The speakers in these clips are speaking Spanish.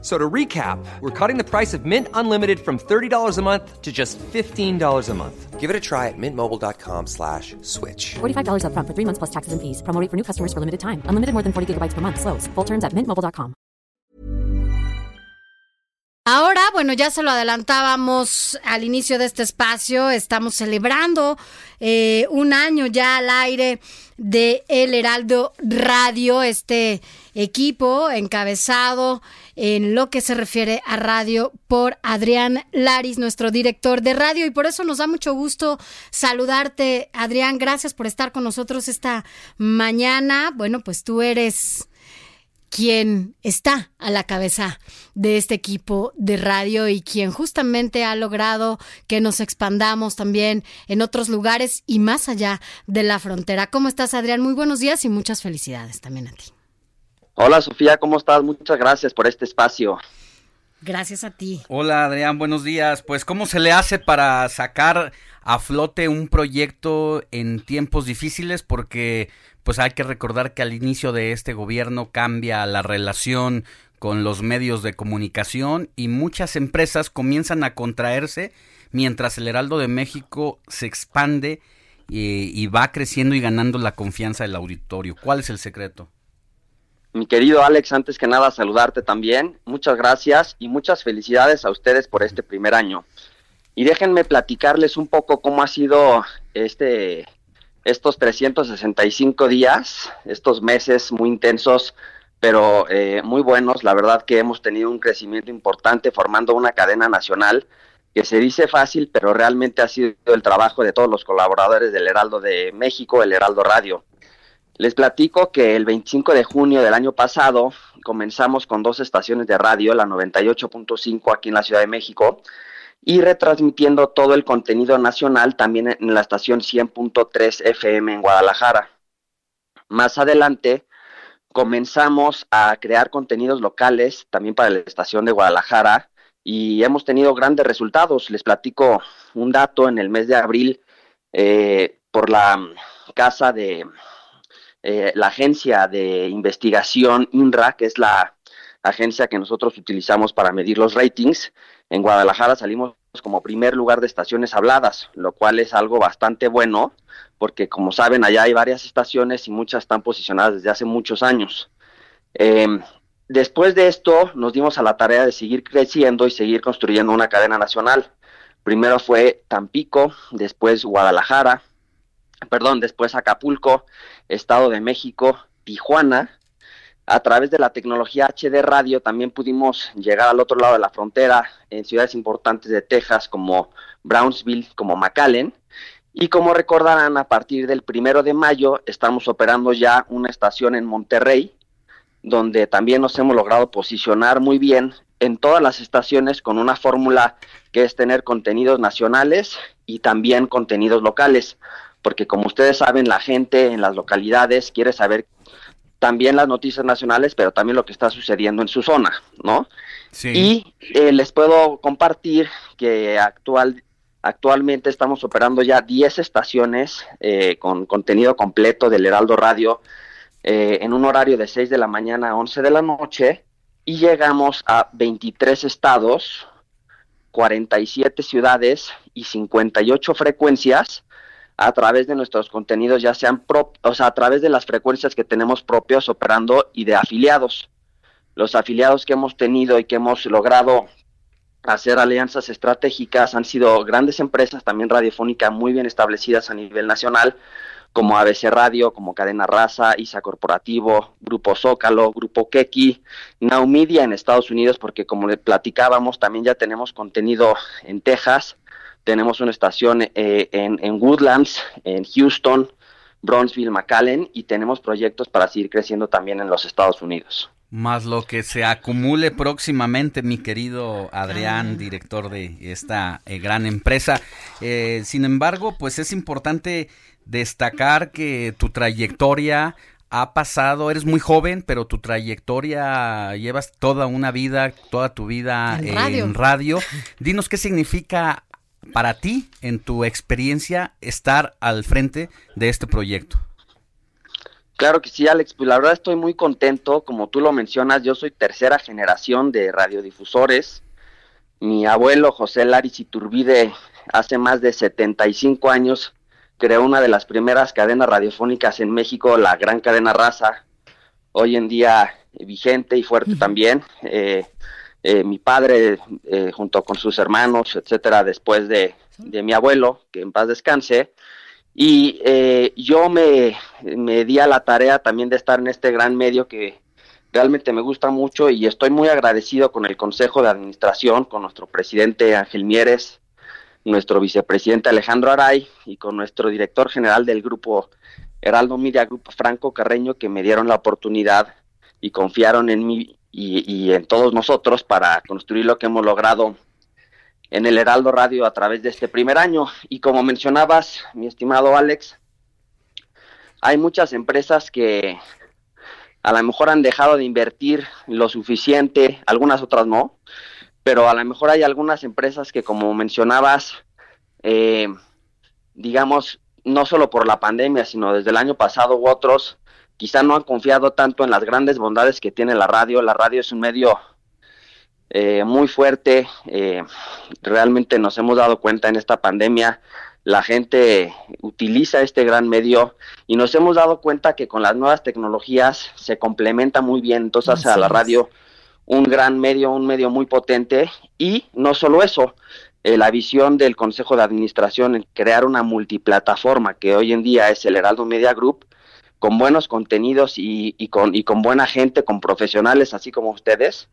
So to recap, we're cutting the price of Mint Unlimited from $30 a month to just $15 a month. Give it a try at mintmobile.com slash switch. $45 upfront for three months plus taxes and fees. Promo rate for new customers for limited time. Unlimited more than 40 gigabytes per month. Slows. Full terms at mintmobile.com. Ahora, bueno, ya se lo adelantábamos al inicio de este espacio. Estamos celebrando eh, un año ya al aire de El Heraldo Radio, este equipo encabezado en lo que se refiere a radio por Adrián Laris, nuestro director de radio. Y por eso nos da mucho gusto saludarte, Adrián. Gracias por estar con nosotros esta mañana. Bueno, pues tú eres quien está a la cabeza de este equipo de radio y quien justamente ha logrado que nos expandamos también en otros lugares y más allá de la frontera. ¿Cómo estás, Adrián? Muy buenos días y muchas felicidades también a ti. Hola, Sofía, ¿cómo estás? Muchas gracias por este espacio. Gracias a ti. Hola Adrián, buenos días. Pues ¿cómo se le hace para sacar a flote un proyecto en tiempos difíciles? Porque pues hay que recordar que al inicio de este gobierno cambia la relación con los medios de comunicación y muchas empresas comienzan a contraerse mientras el Heraldo de México se expande y, y va creciendo y ganando la confianza del auditorio. ¿Cuál es el secreto? Mi querido Alex, antes que nada saludarte también. Muchas gracias y muchas felicidades a ustedes por este primer año. Y déjenme platicarles un poco cómo ha sido este estos 365 días, estos meses muy intensos, pero eh, muy buenos. La verdad que hemos tenido un crecimiento importante formando una cadena nacional que se dice fácil, pero realmente ha sido el trabajo de todos los colaboradores del Heraldo de México, el Heraldo Radio. Les platico que el 25 de junio del año pasado comenzamos con dos estaciones de radio, la 98.5 aquí en la Ciudad de México y retransmitiendo todo el contenido nacional también en la estación 100.3 FM en Guadalajara. Más adelante comenzamos a crear contenidos locales también para la estación de Guadalajara y hemos tenido grandes resultados. Les platico un dato en el mes de abril eh, por la casa de eh, la agencia de investigación INRA, que es la agencia que nosotros utilizamos para medir los ratings. En Guadalajara salimos como primer lugar de estaciones habladas, lo cual es algo bastante bueno, porque como saben, allá hay varias estaciones y muchas están posicionadas desde hace muchos años. Eh, después de esto, nos dimos a la tarea de seguir creciendo y seguir construyendo una cadena nacional. Primero fue Tampico, después Guadalajara, perdón, después Acapulco, Estado de México, Tijuana, a través de la tecnología HD radio también pudimos llegar al otro lado de la frontera en ciudades importantes de Texas como Brownsville, como McAllen. Y como recordarán, a partir del primero de mayo estamos operando ya una estación en Monterrey, donde también nos hemos logrado posicionar muy bien en todas las estaciones con una fórmula que es tener contenidos nacionales y también contenidos locales, porque como ustedes saben, la gente en las localidades quiere saber también las noticias nacionales, pero también lo que está sucediendo en su zona, ¿no? Sí. Y eh, les puedo compartir que actual, actualmente estamos operando ya 10 estaciones eh, con contenido completo del Heraldo Radio eh, en un horario de 6 de la mañana a 11 de la noche y llegamos a 23 estados, 47 ciudades y 58 frecuencias a través de nuestros contenidos, ya sean, pro, o sea, a través de las frecuencias que tenemos propios operando y de afiliados. Los afiliados que hemos tenido y que hemos logrado hacer alianzas estratégicas han sido grandes empresas, también radiofónicas muy bien establecidas a nivel nacional, como ABC Radio, como Cadena Raza, ISA Corporativo, Grupo Zócalo, Grupo Keki, Now Media en Estados Unidos, porque como le platicábamos, también ya tenemos contenido en Texas, tenemos una estación eh, en, en, Woodlands, en Houston, Bronzeville, McAllen y tenemos proyectos para seguir creciendo también en los Estados Unidos. Más lo que se acumule próximamente, mi querido Adrián, director de esta eh, gran empresa. Eh, sin embargo, pues es importante destacar que tu trayectoria ha pasado, eres muy joven, pero tu trayectoria llevas toda una vida, toda tu vida En radio. en radio. Dinos qué significa para ti, en tu experiencia, estar al frente de este proyecto. Claro que sí, Alex. Pues la verdad estoy muy contento. Como tú lo mencionas, yo soy tercera generación de radiodifusores. Mi abuelo José Laris Iturbide hace más de 75 años creó una de las primeras cadenas radiofónicas en México, la Gran Cadena Raza. Hoy en día vigente y fuerte también. Eh, eh, mi padre, eh, junto con sus hermanos, etcétera, después de, de mi abuelo, que en paz descanse, y eh, yo me, me di a la tarea también de estar en este gran medio que realmente me gusta mucho y estoy muy agradecido con el Consejo de Administración, con nuestro presidente Ángel Mieres, nuestro vicepresidente Alejandro Aray y con nuestro director general del grupo Heraldo Media Group, Franco Carreño, que me dieron la oportunidad y confiaron en mí y, en todos nosotros para construir lo que hemos logrado en el Heraldo Radio a través de este primer año. Y como mencionabas, mi estimado Alex, hay muchas empresas que a lo mejor han dejado de invertir lo suficiente, algunas otras no, pero a lo mejor hay algunas empresas que, como mencionabas, eh, digamos, no solo por la pandemia, sino desde el año pasado u otros, quizá no han confiado tanto en las grandes bondades que tiene la radio. La radio es un medio eh, muy fuerte. Eh, realmente nos hemos dado cuenta en esta pandemia, la gente utiliza este gran medio y nos hemos dado cuenta que con las nuevas tecnologías se complementa muy bien. Entonces hace a la radio un gran medio, un medio muy potente y no solo eso, eh, la visión del Consejo de Administración en crear una multiplataforma que hoy en día es el Heraldo Media Group con buenos contenidos y, y con, y con buena gente, con profesionales así como ustedes,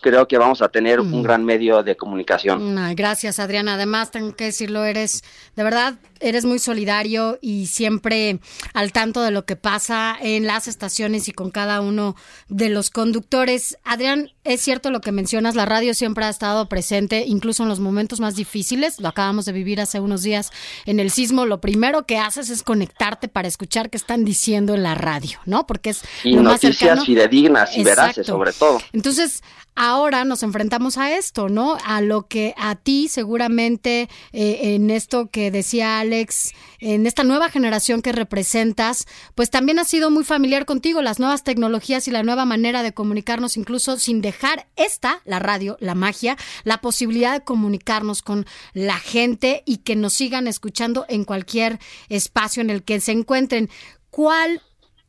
creo que vamos a tener un gran medio de comunicación. Ay, gracias, Adriana. Además, tengo que decirlo, eres, de verdad, eres muy solidario y siempre al tanto de lo que pasa en las estaciones y con cada uno de los conductores. Adrián, es cierto lo que mencionas, la radio siempre ha estado presente, incluso en los momentos más difíciles. Lo acabamos de vivir hace unos días en el sismo. Lo primero que haces es conectarte para escuchar qué están diciendo en la radio, ¿no? Porque es Y lo más noticias cercano. fidedignas y veraces, sobre todo. Entonces, ahora nos enfrentamos a esto, ¿no? A lo que a ti seguramente eh, en esto que decía Alex, en esta nueva generación que representas, pues también ha sido muy familiar contigo, las nuevas tecnologías y la nueva manera de comunicarnos, incluso sin dejar esta, la radio, la magia, la posibilidad de comunicarnos con la gente y que nos sigan escuchando en cualquier espacio en el que se encuentren. ¿Cuál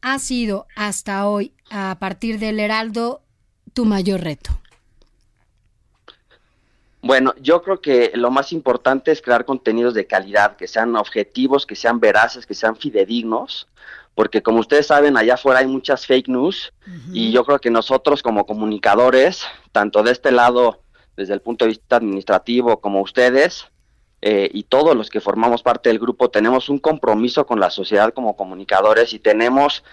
ha sido hasta hoy, a partir del Heraldo, tu mayor reto? Bueno, yo creo que lo más importante es crear contenidos de calidad, que sean objetivos, que sean veraces, que sean fidedignos, porque como ustedes saben, allá afuera hay muchas fake news y yo creo que nosotros como comunicadores, tanto de este lado, desde el punto de vista administrativo, como ustedes, eh, y todos los que formamos parte del grupo, tenemos un compromiso con la sociedad como comunicadores y tenemos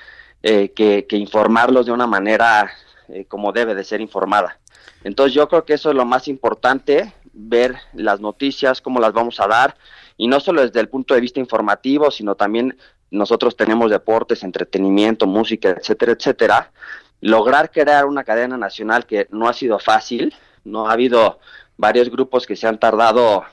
eh, que, que informarlos de una manera eh, como debe de ser informada. Entonces yo creo que eso es lo más importante, ver las noticias, cómo las vamos a dar, y no solo desde el punto de vista informativo, sino también nosotros tenemos deportes, entretenimiento, música, etcétera, etcétera. Lograr crear una cadena nacional que no ha sido fácil, no ha habido varios grupos que se han tardado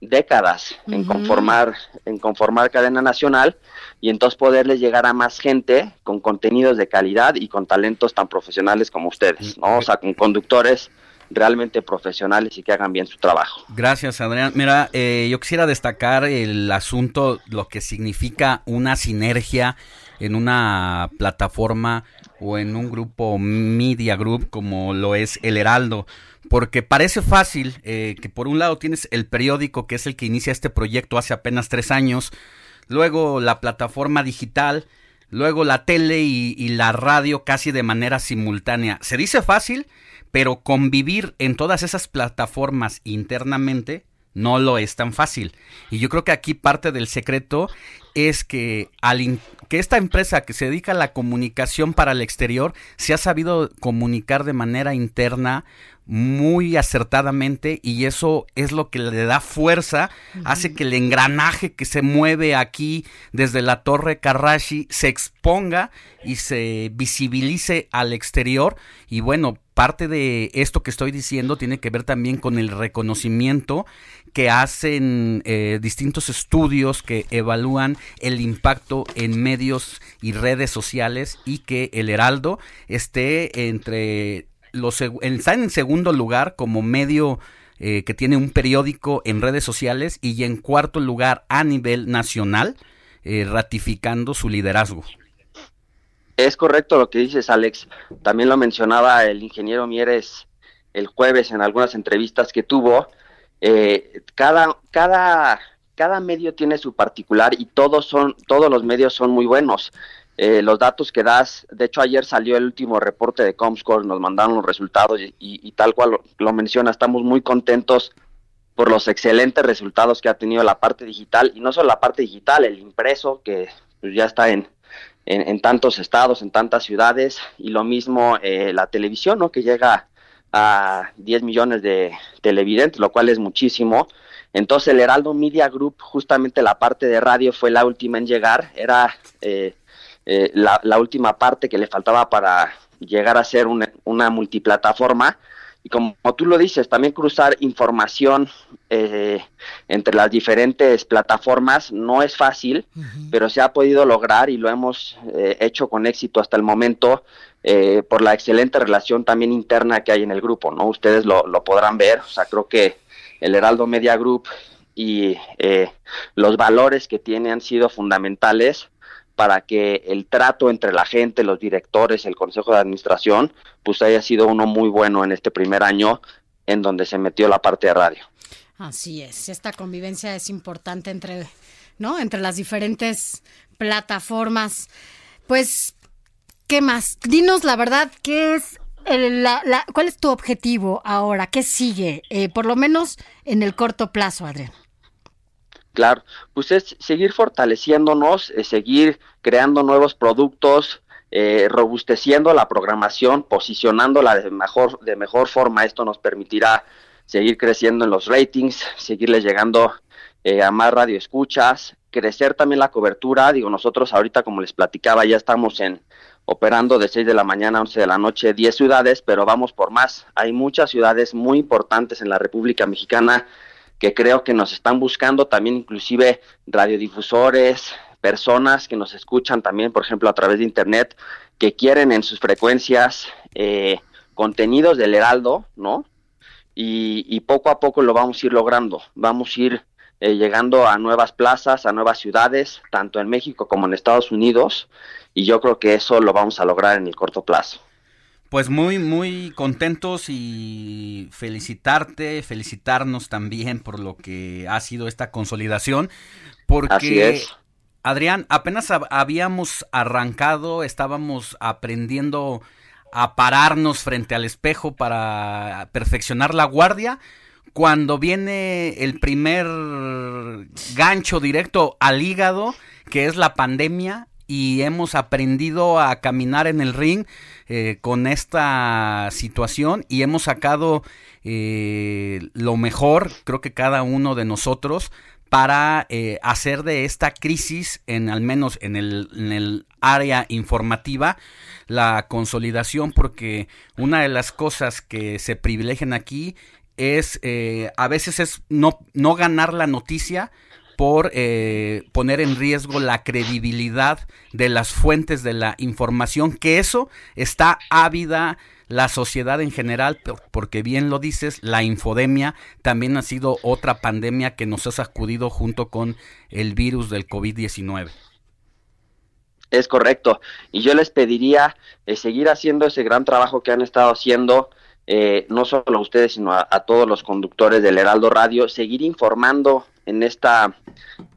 décadas en conformar en conformar cadena nacional y entonces poderles llegar a más gente con contenidos de calidad y con talentos tan profesionales como ustedes, ¿no? O sea, con conductores realmente profesionales y que hagan bien su trabajo. Gracias, Adrián. Mira, eh, yo quisiera destacar el asunto, lo que significa una sinergia en una plataforma o en un grupo media group como lo es El Heraldo. Porque parece fácil eh, que por un lado tienes el periódico que es el que inicia este proyecto hace apenas tres años, luego la plataforma digital, luego la tele y, y la radio casi de manera simultánea. Se dice fácil, pero convivir en todas esas plataformas internamente no lo es tan fácil. Y yo creo que aquí parte del secreto es que al que esta empresa que se dedica a la comunicación para el exterior se ha sabido comunicar de manera interna muy acertadamente y eso es lo que le da fuerza, hace que el engranaje que se mueve aquí desde la torre Karashi se exponga y se visibilice al exterior. Y bueno, parte de esto que estoy diciendo tiene que ver también con el reconocimiento que hacen eh, distintos estudios que evalúan el impacto en medios y redes sociales y que el Heraldo esté entre los, está en segundo lugar como medio eh, que tiene un periódico en redes sociales y en cuarto lugar a nivel nacional, eh, ratificando su liderazgo. Es correcto lo que dices, Alex. También lo mencionaba el ingeniero Mieres el jueves en algunas entrevistas que tuvo. Eh, cada, cada, cada medio tiene su particular y todos son, todos los medios son muy buenos. Eh, los datos que das, de hecho ayer salió el último reporte de Comscore, nos mandaron los resultados y, tal cual lo, menciona, estamos muy contentos por los excelentes resultados que ha tenido la parte digital y no solo la parte digital, el impreso que pues, ya está en, en, tantos estados, en tantas ciudades y lo mismo eh, la televisión, ¿no? que llega a 10 millones de televidentes, lo cual es muchísimo. Entonces el Heraldo Media Group, justamente la parte de radio fue la última en llegar, era eh, eh, la, última parte que le faltaba para llegar a ser una, multiplataforma. Y como, tú lo dices, también cruzar información eh, entre las diferentes plataformas no es fácil, pero se ha podido lograr y lo hemos eh, hecho con éxito hasta el momento por la excelente relación también interna que hay en el grupo, ¿no? Ustedes lo, lo podrán ver, o sea, creo que el Heraldo Media Group y los valores que tiene han sido fundamentales para que el trato entre la gente, los directores, el consejo de administración, pues haya sido uno muy bueno en este primer año en donde se metió la parte de radio. Así es, esta convivencia es importante entre, ¿no? Entre las diferentes plataformas. Pues, ¿qué más? Dinos la verdad, ¿qué es ¿cuál es tu objetivo ahora? ¿Qué sigue? Eh, por lo menos en el corto plazo, Adrián. Claro, pues es seguir fortaleciéndonos, seguir creando nuevos productos, eh, robusteciendo la programación, posicionándola de mejor, de mejor forma. Esto nos permitirá seguir creciendo en los ratings, seguirles llegando eh, a más radioescuchas, crecer también la cobertura. Digo, nosotros ahorita, como les platicaba, ya estamos en operando de 6 de la mañana a 11 de la noche 10 ciudades, pero vamos por más. Hay muchas ciudades muy importantes en la República Mexicana que creo que nos están buscando también inclusive radiodifusores, personas que nos escuchan también, por ejemplo, a través de Internet, que quieren en sus frecuencias eh, contenidos del Heraldo, ¿no? Y, poco a poco lo vamos a ir logrando, vamos a ir eh, llegando a nuevas plazas, a nuevas ciudades, tanto en México como en Estados Unidos, y yo creo que eso lo vamos a lograr en el corto plazo. Pues muy, muy contentos y felicitarte, felicitarnos también por lo que ha sido esta consolidación, porque Adrián, apenas habíamos arrancado, estábamos aprendiendo a pararnos frente al espejo para perfeccionar la guardia. Cuando viene el primer gancho directo al hígado, que es la pandemia, y hemos aprendido a caminar en el ring eh, con esta situación y hemos sacado eh, lo mejor, creo que cada uno de nosotros, para eh, hacer de esta crisis, en al menos en el, en el área informativa, la consolidación, porque una de las cosas que se privilegian aquí es, a veces es no, no ganar la noticia, por eh, poner en riesgo la credibilidad de las fuentes de la información, que eso está ávida la sociedad en general, porque bien lo dices, la infodemia también ha sido otra pandemia que nos ha sacudido junto con el virus del COVID-19. Es correcto. Y yo les pediría eh, seguir haciendo ese gran trabajo que han estado haciendo, eh, no solo a ustedes, sino a, todos los conductores del Heraldo Radio, seguir informando en esta,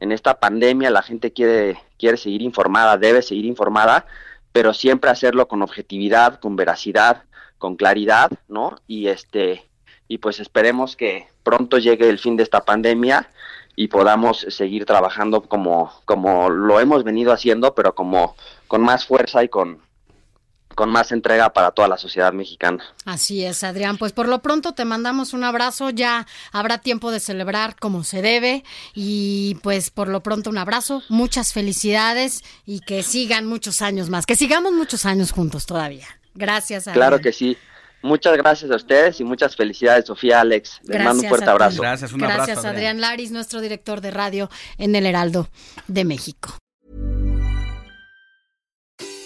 en esta pandemia la gente quiere, quiere seguir informada, debe seguir informada, pero siempre hacerlo con objetividad, con veracidad, con claridad, ¿no? Y este, y pues esperemos que pronto llegue el fin de esta pandemia y podamos seguir trabajando como, como lo hemos venido haciendo, pero como con más fuerza y con, con más entrega para toda la sociedad mexicana. Así es, Adrián. Pues por lo pronto te mandamos un abrazo. Ya habrá tiempo de celebrar como se debe. Y pues por lo pronto un abrazo, muchas felicidades y que sigan muchos años más. Que sigamos muchos años juntos todavía. Gracias, Adrián. Claro que sí. Muchas gracias a ustedes y muchas felicidades, Sofía, Alex. Les Gracias mando un fuerte abrazo. Gracias, un Gracias, abrazo. Adrián Laris, nuestro director de radio en el Heraldo de México.